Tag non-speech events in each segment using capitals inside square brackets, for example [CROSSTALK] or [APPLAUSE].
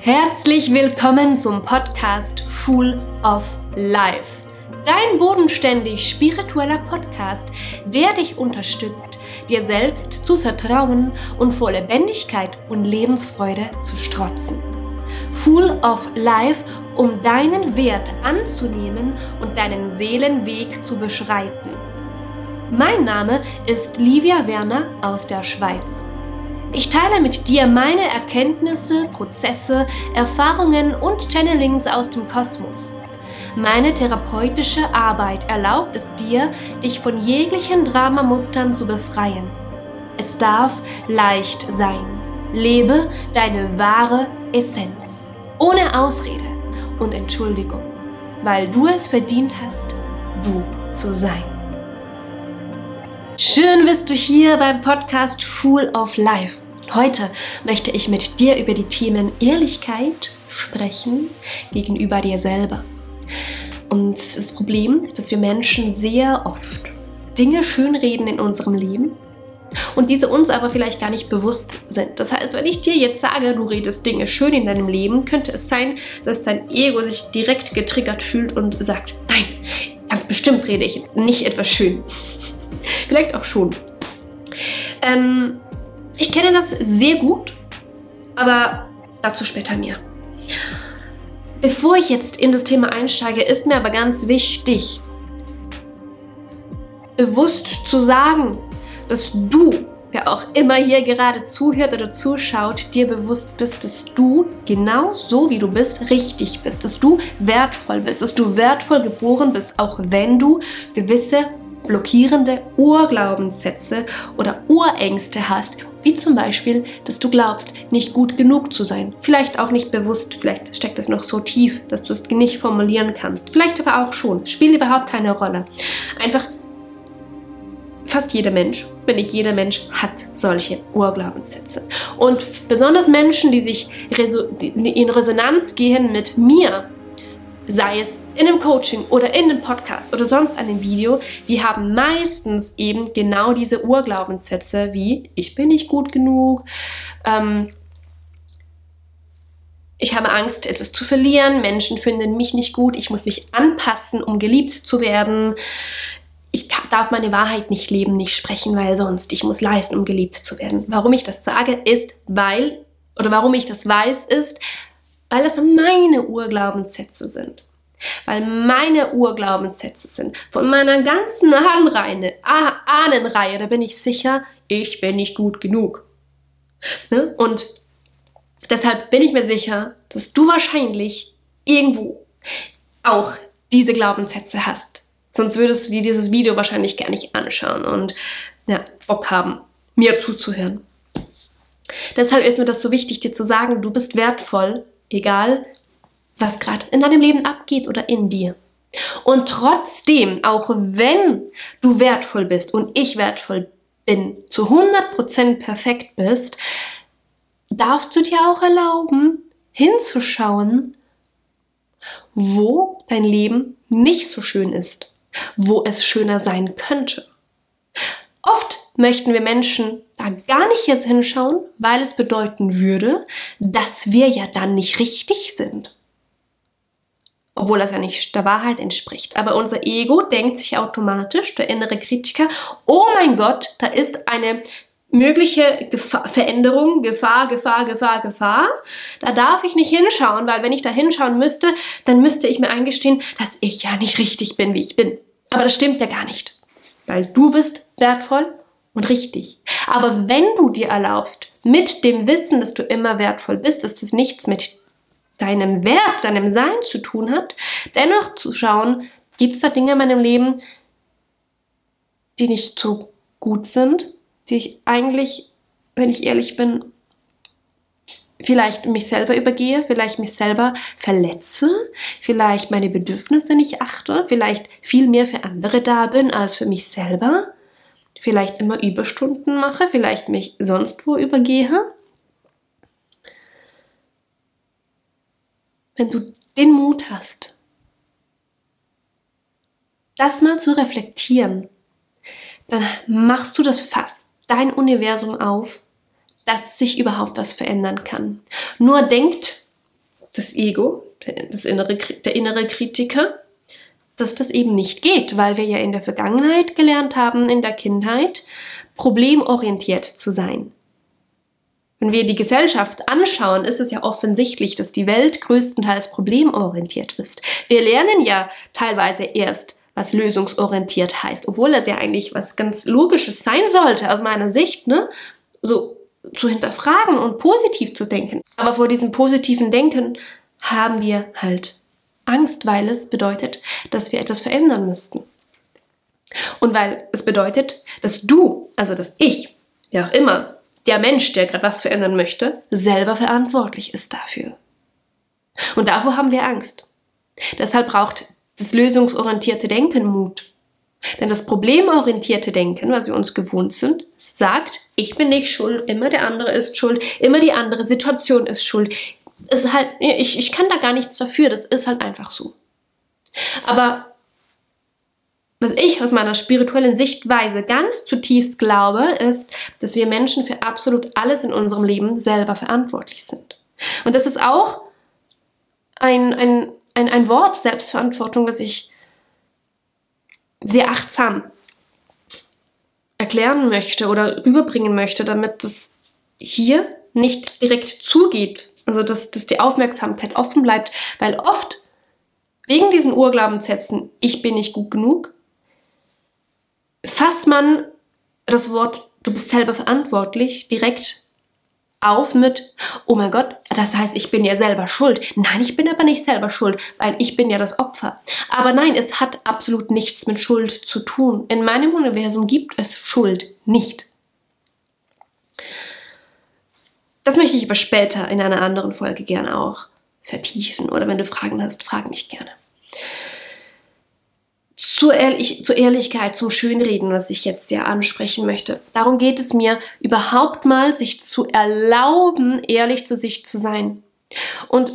Herzlich willkommen zum Podcast Full of Life. Dein bodenständig spiritueller Podcast, der dich unterstützt, dir selbst zu vertrauen und vor Lebendigkeit und Lebensfreude zu strotzen. Full of Life, um deinen Wert anzunehmen und deinen Seelenweg zu beschreiten. Mein Name ist Livia Werner aus der Schweiz. Ich teile mit dir meine Erkenntnisse, Prozesse, Erfahrungen und Channelings aus dem Kosmos. Meine therapeutische Arbeit erlaubt es dir, dich von jeglichen Dramamustern zu befreien. Es darf leicht sein. Lebe deine wahre Essenz. Ohne Ausrede und Entschuldigung, weil du es verdient hast, du zu sein. Schön bist du hier beim Podcast Full of Life. Heute möchte ich mit dir über die Themen Ehrlichkeit sprechen gegenüber dir selber. Und das Problem, dass wir Menschen sehr oft Dinge schönreden in unserem Leben und diese uns aber vielleicht gar nicht bewusst sind. Das heißt, wenn ich dir jetzt sage, du redest Dinge schön in deinem Leben, könnte es sein, dass dein Ego sich direkt getriggert fühlt und sagt, nein, ganz bestimmt rede ich nicht etwas schön. Vielleicht auch schon. Ähm, ich kenne das sehr gut, aber dazu später mehr. Bevor ich jetzt in das Thema einsteige, ist mir aber ganz wichtig, bewusst zu sagen, dass du, wer auch immer hier gerade zuhört oder zuschaut, dir bewusst bist, dass du genau so wie du bist richtig bist, dass du wertvoll bist, dass du wertvoll geboren bist, auch wenn du gewisse blockierende Urglaubenssätze oder Urängste hast, wie zum Beispiel, dass du glaubst, nicht gut genug zu sein. Vielleicht auch nicht bewusst, vielleicht steckt es noch so tief, dass du es nicht formulieren kannst. Vielleicht aber auch schon. Spielt überhaupt keine Rolle. Einfach fast jeder Mensch, wenn nicht jeder Mensch, hat solche Urglaubenssätze. Und besonders Menschen, die sich in Resonanz gehen mit mir, sei es in einem Coaching oder in einem Podcast oder sonst einem Video, die haben meistens eben genau diese Urglaubenssätze wie ich bin nicht gut genug, ähm, ich habe Angst, etwas zu verlieren, Menschen finden mich nicht gut, ich muss mich anpassen, um geliebt zu werden. Ich darf meine Wahrheit nicht leben, nicht sprechen, weil sonst ich muss leisten, um geliebt zu werden. Warum ich das sage, ist, weil, oder warum ich das weiß, ist, weil es meine Urglaubenssätze sind. Weil meine Urglaubenssätze sind von meiner ganzen Ahnenreihe, Ahnenreihe, da bin ich sicher, ich bin nicht gut genug. Ne? Und deshalb bin ich mir sicher, dass du wahrscheinlich irgendwo auch diese Glaubenssätze hast. Sonst würdest du dir dieses Video wahrscheinlich gar nicht anschauen und ja, Bock haben, mir zuzuhören. Deshalb ist mir das so wichtig, dir zu sagen, du bist wertvoll, egal was gerade in deinem Leben abgeht oder in dir. Und trotzdem, auch wenn du wertvoll bist und ich wertvoll bin, zu 100% perfekt bist, darfst du dir auch erlauben, hinzuschauen, wo dein Leben nicht so schön ist, wo es schöner sein könnte. Oft möchten wir Menschen gar nicht jetzt hinschauen, weil es bedeuten würde, dass wir ja dann nicht richtig sind. Obwohl das ja nicht der Wahrheit entspricht. Aber unser Ego denkt sich automatisch, der innere Kritiker, oh mein Gott, da ist eine mögliche Gefahr, Veränderung, Gefahr, Gefahr, Gefahr, Gefahr. Da darf ich nicht hinschauen, weil wenn ich da hinschauen müsste, dann müsste ich mir eingestehen, dass ich ja nicht richtig bin, wie ich bin. Aber das stimmt ja gar nicht. Weil du bist wertvoll und richtig. Aber wenn du dir erlaubst, mit dem Wissen, dass du immer wertvoll bist, dass das nichts mit deinem Wert, deinem Sein zu tun hat, dennoch zu schauen, gibt es da Dinge in meinem Leben, die nicht so gut sind, die ich eigentlich, wenn ich ehrlich bin, vielleicht mich selber übergehe, vielleicht mich selber verletze, vielleicht meine Bedürfnisse nicht achte, vielleicht viel mehr für andere da bin als für mich selber, vielleicht immer Überstunden mache, vielleicht mich sonst wo übergehe. Wenn du den Mut hast, das mal zu reflektieren, dann machst du das fast dein Universum auf, dass sich überhaupt was verändern kann. Nur denkt das Ego, das innere, der innere Kritiker, dass das eben nicht geht, weil wir ja in der Vergangenheit gelernt haben, in der Kindheit, problemorientiert zu sein. Wenn wir die Gesellschaft anschauen, ist es ja offensichtlich, dass die Welt größtenteils problemorientiert ist. Wir lernen ja teilweise erst, was lösungsorientiert heißt, obwohl das ja eigentlich was ganz Logisches sein sollte, aus meiner Sicht, ne? So zu hinterfragen und positiv zu denken. Aber vor diesem positiven Denken haben wir halt Angst, weil es bedeutet, dass wir etwas verändern müssten. Und weil es bedeutet, dass du, also dass ich, wer auch immer, der Mensch, der gerade was verändern möchte, selber verantwortlich ist dafür. Und davor haben wir Angst. Deshalb braucht das lösungsorientierte Denken Mut. Denn das problemorientierte Denken, was wir uns gewohnt sind, sagt, ich bin nicht schuld, immer der andere ist schuld, immer die andere Situation ist schuld. Ist halt, ich, ich kann da gar nichts dafür, das ist halt einfach so. Aber was ich aus meiner spirituellen Sichtweise ganz zutiefst glaube, ist, dass wir Menschen für absolut alles in unserem Leben selber verantwortlich sind. Und das ist auch ein, ein, ein, ein Wort Selbstverantwortung, das ich sehr achtsam erklären möchte oder überbringen möchte, damit das hier nicht direkt zugeht. Also dass, dass die Aufmerksamkeit offen bleibt, weil oft wegen diesen Urglaubenssätzen, ich bin nicht gut genug, fasst man das Wort, du bist selber verantwortlich, direkt auf mit, oh mein Gott, das heißt, ich bin ja selber schuld. Nein, ich bin aber nicht selber schuld, weil ich bin ja das Opfer. Aber nein, es hat absolut nichts mit Schuld zu tun. In meinem Universum gibt es Schuld nicht. Das möchte ich aber später in einer anderen Folge gerne auch vertiefen. Oder wenn du Fragen hast, frag mich gerne zur, Ehrlich zur Ehrlichkeit, zum Schönreden, was ich jetzt ja ansprechen möchte. Darum geht es mir, überhaupt mal sich zu erlauben, ehrlich zu sich zu sein. Und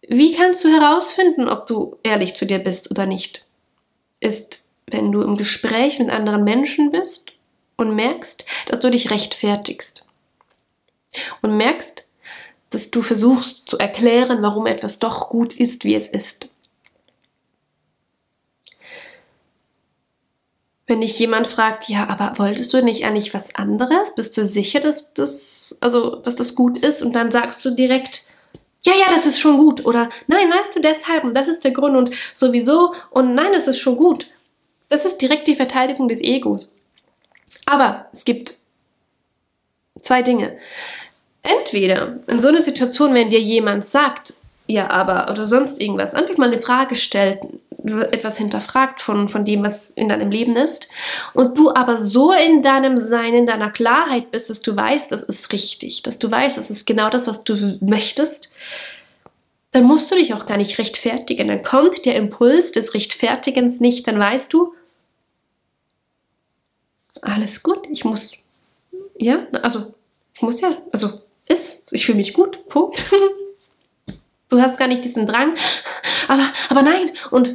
wie kannst du herausfinden, ob du ehrlich zu dir bist oder nicht? Ist, wenn du im Gespräch mit anderen Menschen bist und merkst, dass du dich rechtfertigst. Und merkst, dass du versuchst zu erklären, warum etwas doch gut ist, wie es ist. Wenn dich jemand fragt, ja, aber wolltest du nicht eigentlich was anderes? Bist du sicher, dass das, also, dass das gut ist? Und dann sagst du direkt, ja, ja, das ist schon gut. Oder nein, weißt du, deshalb und das ist der Grund und sowieso und nein, das ist schon gut. Das ist direkt die Verteidigung des Egos. Aber es gibt zwei Dinge. Entweder in so einer Situation, wenn dir jemand sagt, ja, aber oder sonst irgendwas, einfach mal eine Frage stellt, etwas hinterfragt von, von dem, was in deinem Leben ist, und du aber so in deinem Sein, in deiner Klarheit bist, dass du weißt, das ist richtig, dass du weißt, das ist genau das, was du möchtest, dann musst du dich auch gar nicht rechtfertigen. Dann kommt der Impuls des Rechtfertigens nicht, dann weißt du, alles gut, ich muss, ja, also, ich muss ja, also, ist, ich fühle mich gut, Punkt. [LAUGHS] Du hast gar nicht diesen Drang, aber, aber nein, und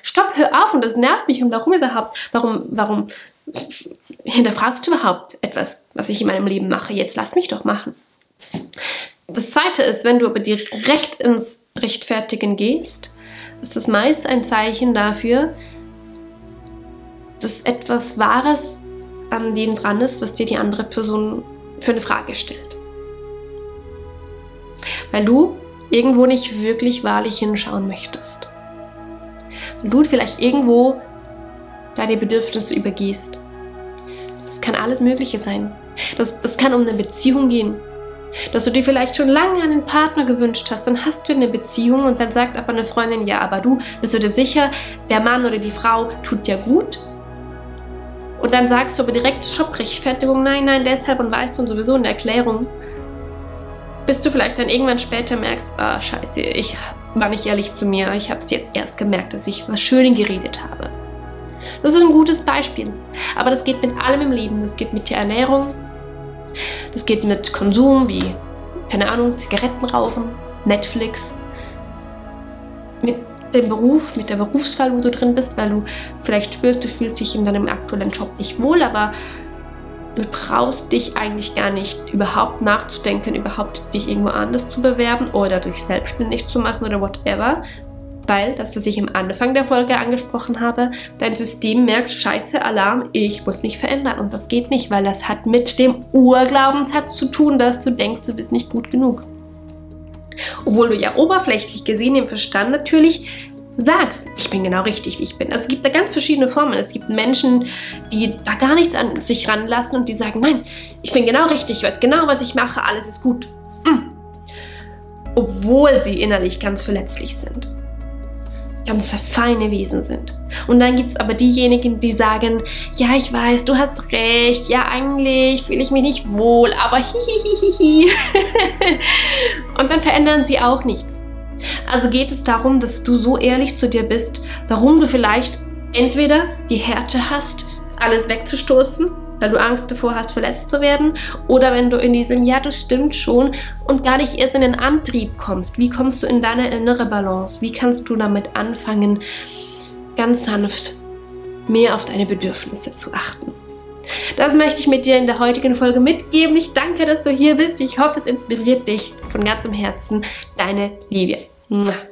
stopp, hör auf, und das nervt mich, und warum überhaupt? Warum, warum hinterfragst du überhaupt etwas, was ich in meinem Leben mache? Jetzt lass mich doch machen. Das zweite ist, wenn du aber direkt ins Rechtfertigen gehst, ist das meist ein Zeichen dafür, dass etwas Wahres an dem dran ist, was dir die andere Person für eine Frage stellt. Weil du irgendwo nicht wirklich wahrlich hinschauen möchtest. Weil du vielleicht irgendwo deine Bedürfnisse übergehst. Das kann alles Mögliche sein. Das, das kann um eine Beziehung gehen. Dass du dir vielleicht schon lange einen Partner gewünscht hast, dann hast du eine Beziehung und dann sagt aber eine Freundin, ja, aber du, bist du dir sicher, der Mann oder die Frau tut dir gut? Und dann sagst du aber direkt, Stopp, Rechtfertigung, nein, nein, deshalb und weißt du und sowieso eine Erklärung bis du vielleicht dann irgendwann später merkst, ah, scheiße, ich war nicht ehrlich zu mir, ich habe es jetzt erst gemerkt, dass ich was schön geredet habe. Das ist ein gutes Beispiel. Aber das geht mit allem im Leben. Das geht mit der Ernährung, das geht mit Konsum wie, keine Ahnung, Zigaretten rauchen, Netflix, mit dem Beruf, mit der Berufswahl, wo du drin bist, weil du vielleicht spürst, du fühlst dich in deinem aktuellen Job nicht wohl, aber du traust dich eigentlich gar nicht überhaupt nachzudenken, überhaupt dich irgendwo anders zu bewerben oder dich selbstständig zu machen oder whatever. Weil, das, was ich am Anfang der Folge angesprochen habe, dein System merkt, scheiße, Alarm, ich muss mich verändern. Und das geht nicht, weil das hat mit dem Urglaubenssatz zu tun, dass du denkst, du bist nicht gut genug. Obwohl du ja oberflächlich gesehen im Verstand natürlich sagst, ich bin genau richtig, wie ich bin. Also es gibt da ganz verschiedene Formen. Es gibt Menschen, die da gar nichts an sich ranlassen und die sagen, nein, ich bin genau richtig, ich weiß genau, was ich mache, alles ist gut. Mhm. Obwohl sie innerlich ganz verletzlich sind. Ganz feine Wesen sind. Und dann gibt es aber diejenigen, die sagen, ja, ich weiß, du hast recht, ja, eigentlich fühle ich mich nicht wohl, aber hihihihi. [LAUGHS] und dann verändern sie auch nichts. Also geht es darum, dass du so ehrlich zu dir bist, warum du vielleicht entweder die Härte hast, alles wegzustoßen, weil du Angst davor hast, verletzt zu werden, oder wenn du in diesem Ja, das stimmt schon und gar nicht erst in den Antrieb kommst. Wie kommst du in deine innere Balance? Wie kannst du damit anfangen, ganz sanft mehr auf deine Bedürfnisse zu achten? Das möchte ich mit dir in der heutigen Folge mitgeben. Ich danke, dass du hier bist. Ich hoffe, es inspiriert dich von ganzem Herzen. Deine Livia. Mwah.